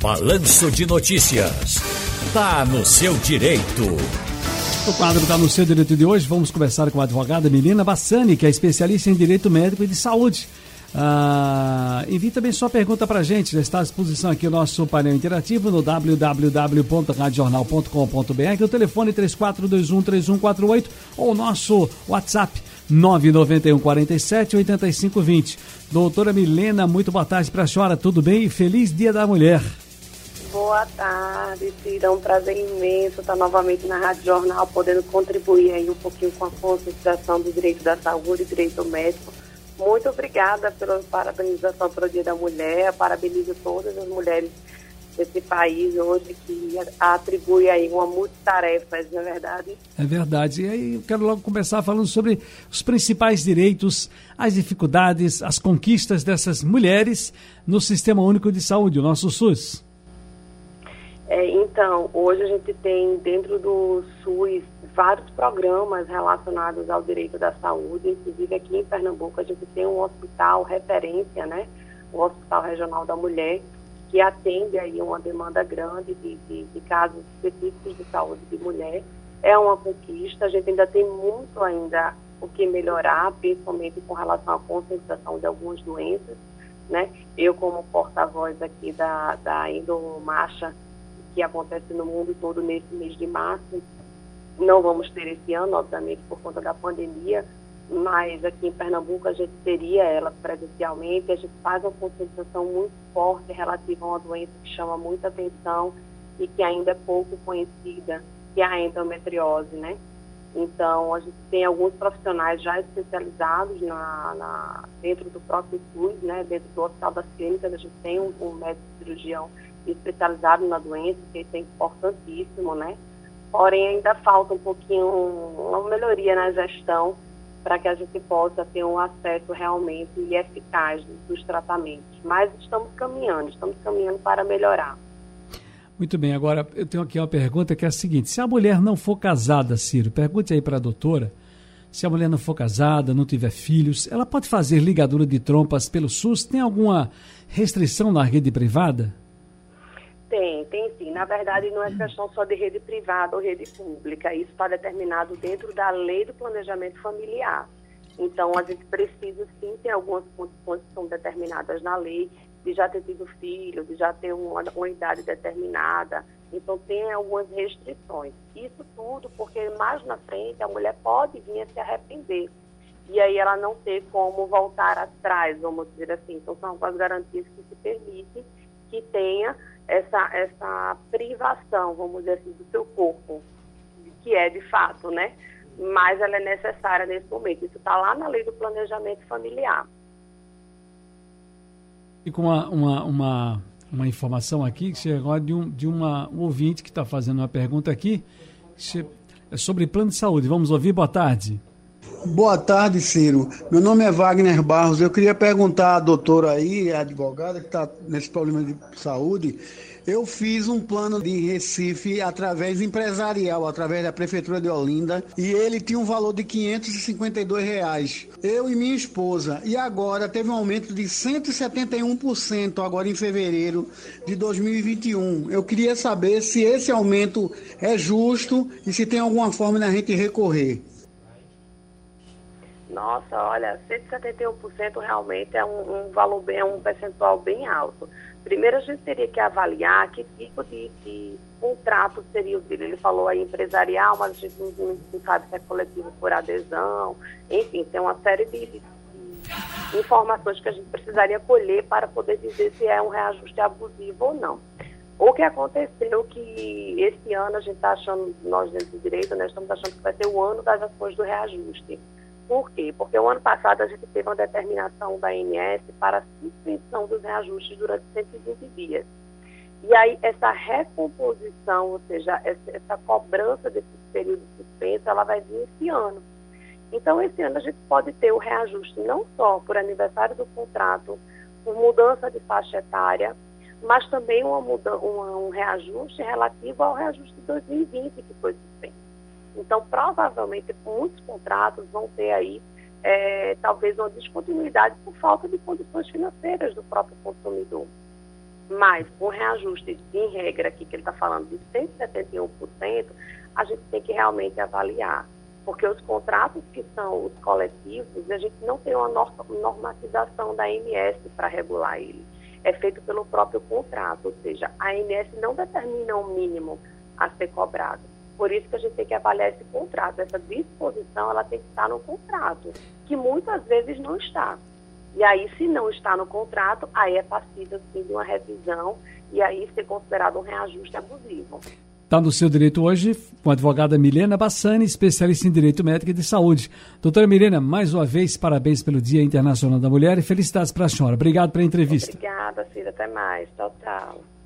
Balanço de Notícias. Tá no seu direito. O quadro está no seu direito de hoje. Vamos conversar com a advogada Milena Bassani, que é especialista em direito médico e de saúde. Ah, envie também sua pergunta para a gente. Já está à disposição aqui o nosso painel interativo no www.radiojornal.com.br. O telefone 34213148 ou o nosso WhatsApp 991 47 85 20. Doutora Milena, muito boa tarde para a senhora. Tudo bem? Feliz Dia da Mulher. Boa tarde, Cira. É um prazer imenso estar novamente na Rádio Jornal, podendo contribuir aí um pouquinho com a conscientização do direito da saúde e direito médico muito obrigada pela parabenização pelo Dia da Mulher. Parabenizo todas as mulheres desse país hoje que atribui aí uma multitarefa, não é verdade? É verdade. E aí eu quero logo começar falando sobre os principais direitos, as dificuldades, as conquistas dessas mulheres no Sistema Único de Saúde, o nosso SUS. É, então, hoje a gente tem dentro do SUS vários programas relacionados ao direito da saúde, inclusive aqui em Pernambuco a gente tem um hospital referência, né? O Hospital Regional da Mulher, que atende aí uma demanda grande de, de, de casos específicos de saúde de mulher. É uma conquista, a gente ainda tem muito ainda o que melhorar, principalmente com relação à conscientização de algumas doenças, né? Eu como porta-voz aqui da, da endomarcha, que acontece no mundo todo nesse mês de março, não vamos ter esse ano, obviamente, por conta da pandemia, mas aqui em Pernambuco a gente teria ela presencialmente. A gente faz uma conscientização muito forte relativa a uma doença que chama muita atenção e que ainda é pouco conhecida, que é a endometriose, né? Então, a gente tem alguns profissionais já especializados na, na, dentro do próprio SUS, né, dentro do Hospital das Clínicas, a gente tem um, um médico cirurgião especializado na doença, que isso é importantíssimo, né? porém ainda falta um pouquinho, uma melhoria na gestão para que a gente possa ter um acesso realmente eficaz dos tratamentos. Mas estamos caminhando, estamos caminhando para melhorar. Muito bem, agora eu tenho aqui uma pergunta que é a seguinte: se a mulher não for casada, Ciro, pergunte aí para a doutora, se a mulher não for casada, não tiver filhos, ela pode fazer ligadura de trompas pelo SUS? Tem alguma restrição na rede privada? Tem, tem sim. Na verdade, não é questão só de rede privada ou rede pública. Isso está determinado dentro da lei do planejamento familiar. Então, a gente precisa sim ter algumas condições que são determinadas na lei, de já ter tido filho, de já ter uma, uma idade determinada. Então, tem algumas restrições. Isso tudo porque mais na frente a mulher pode vir a se arrepender. E aí ela não ter como voltar atrás, vamos dizer assim. Então, são algumas garantias que se permitem que tenha essa, essa privação, vamos dizer assim, do seu corpo, que é de fato, né? Mas ela é necessária nesse momento. Isso está lá na lei do planejamento familiar. E com uma, uma, uma, uma informação aqui que chegou de, um, de uma, um ouvinte que está fazendo uma pergunta aqui é sobre plano de saúde. Vamos ouvir, boa tarde. Boa tarde, Ciro. Meu nome é Wagner Barros. Eu queria perguntar à doutora aí, a advogada que está nesse problema de saúde. Eu fiz um plano de Recife através empresarial, através da Prefeitura de Olinda, e ele tinha um valor de 552 reais. Eu e minha esposa. E agora teve um aumento de 171% agora em fevereiro de 2021. Eu queria saber se esse aumento é justo e se tem alguma forma da gente recorrer. Nossa, olha, 171% realmente é um, um, valor bem, é um percentual bem alto. Primeiro a gente teria que avaliar que tipo de, de contrato seria o dele. Ele falou aí empresarial, mas a gente não, não, sabe se é coletivo por adesão. Enfim, tem uma série de, informações que a gente precisaria colher para poder dizer se é um reajuste abusivo ou não. O que aconteceu que esse ano a gente está achando, nós dentro do direito, nós estamos achando que vai ser o ano das ações do reajuste. Por quê? Porque o ano passado a gente teve uma determinação da ANS para a suspensão dos reajustes durante 120 dias. E aí, essa recomposição, ou seja, essa, cobrança desse período suspenso, ela vai vir esse ano. Então, esse ano a gente pode ter o reajuste não só por aniversário do contrato, por mudança de faixa etária, mas também uma muda, uma, um reajuste relativo ao reajuste de 2020 que foi suspenso. Então, provavelmente, muitos contratos vão ter aí, é, talvez, uma descontinuidade por falta de condições financeiras do próprio consumidor. Mas com reajuste em regra aqui, que ele está falando de 171%, a gente tem que realmente avaliar. Porque os contratos que são os coletivos, a gente não tem uma normatização da ANS para regular ele. É feito pelo próprio contrato, ou seja, a ANS não determina o mínimo a ser cobrado. Por isso que a gente tem que avaliar esse contrato. Essa disposição ela tem que estar no contrato, que muitas vezes não está. E aí, se não está no contrato, aí é passível sim de uma revisão e aí ser considerado um reajuste abusivo. Está no seu direito hoje com a advogada Milena Bassani, especialista em direito médico e de saúde. Doutora Milena, mais uma vez, parabéns pelo Dia Internacional da Mulher e felicidades para a senhora. Obrigado pela entrevista. Obrigada, Cida. Até mais. Tchau, tchau.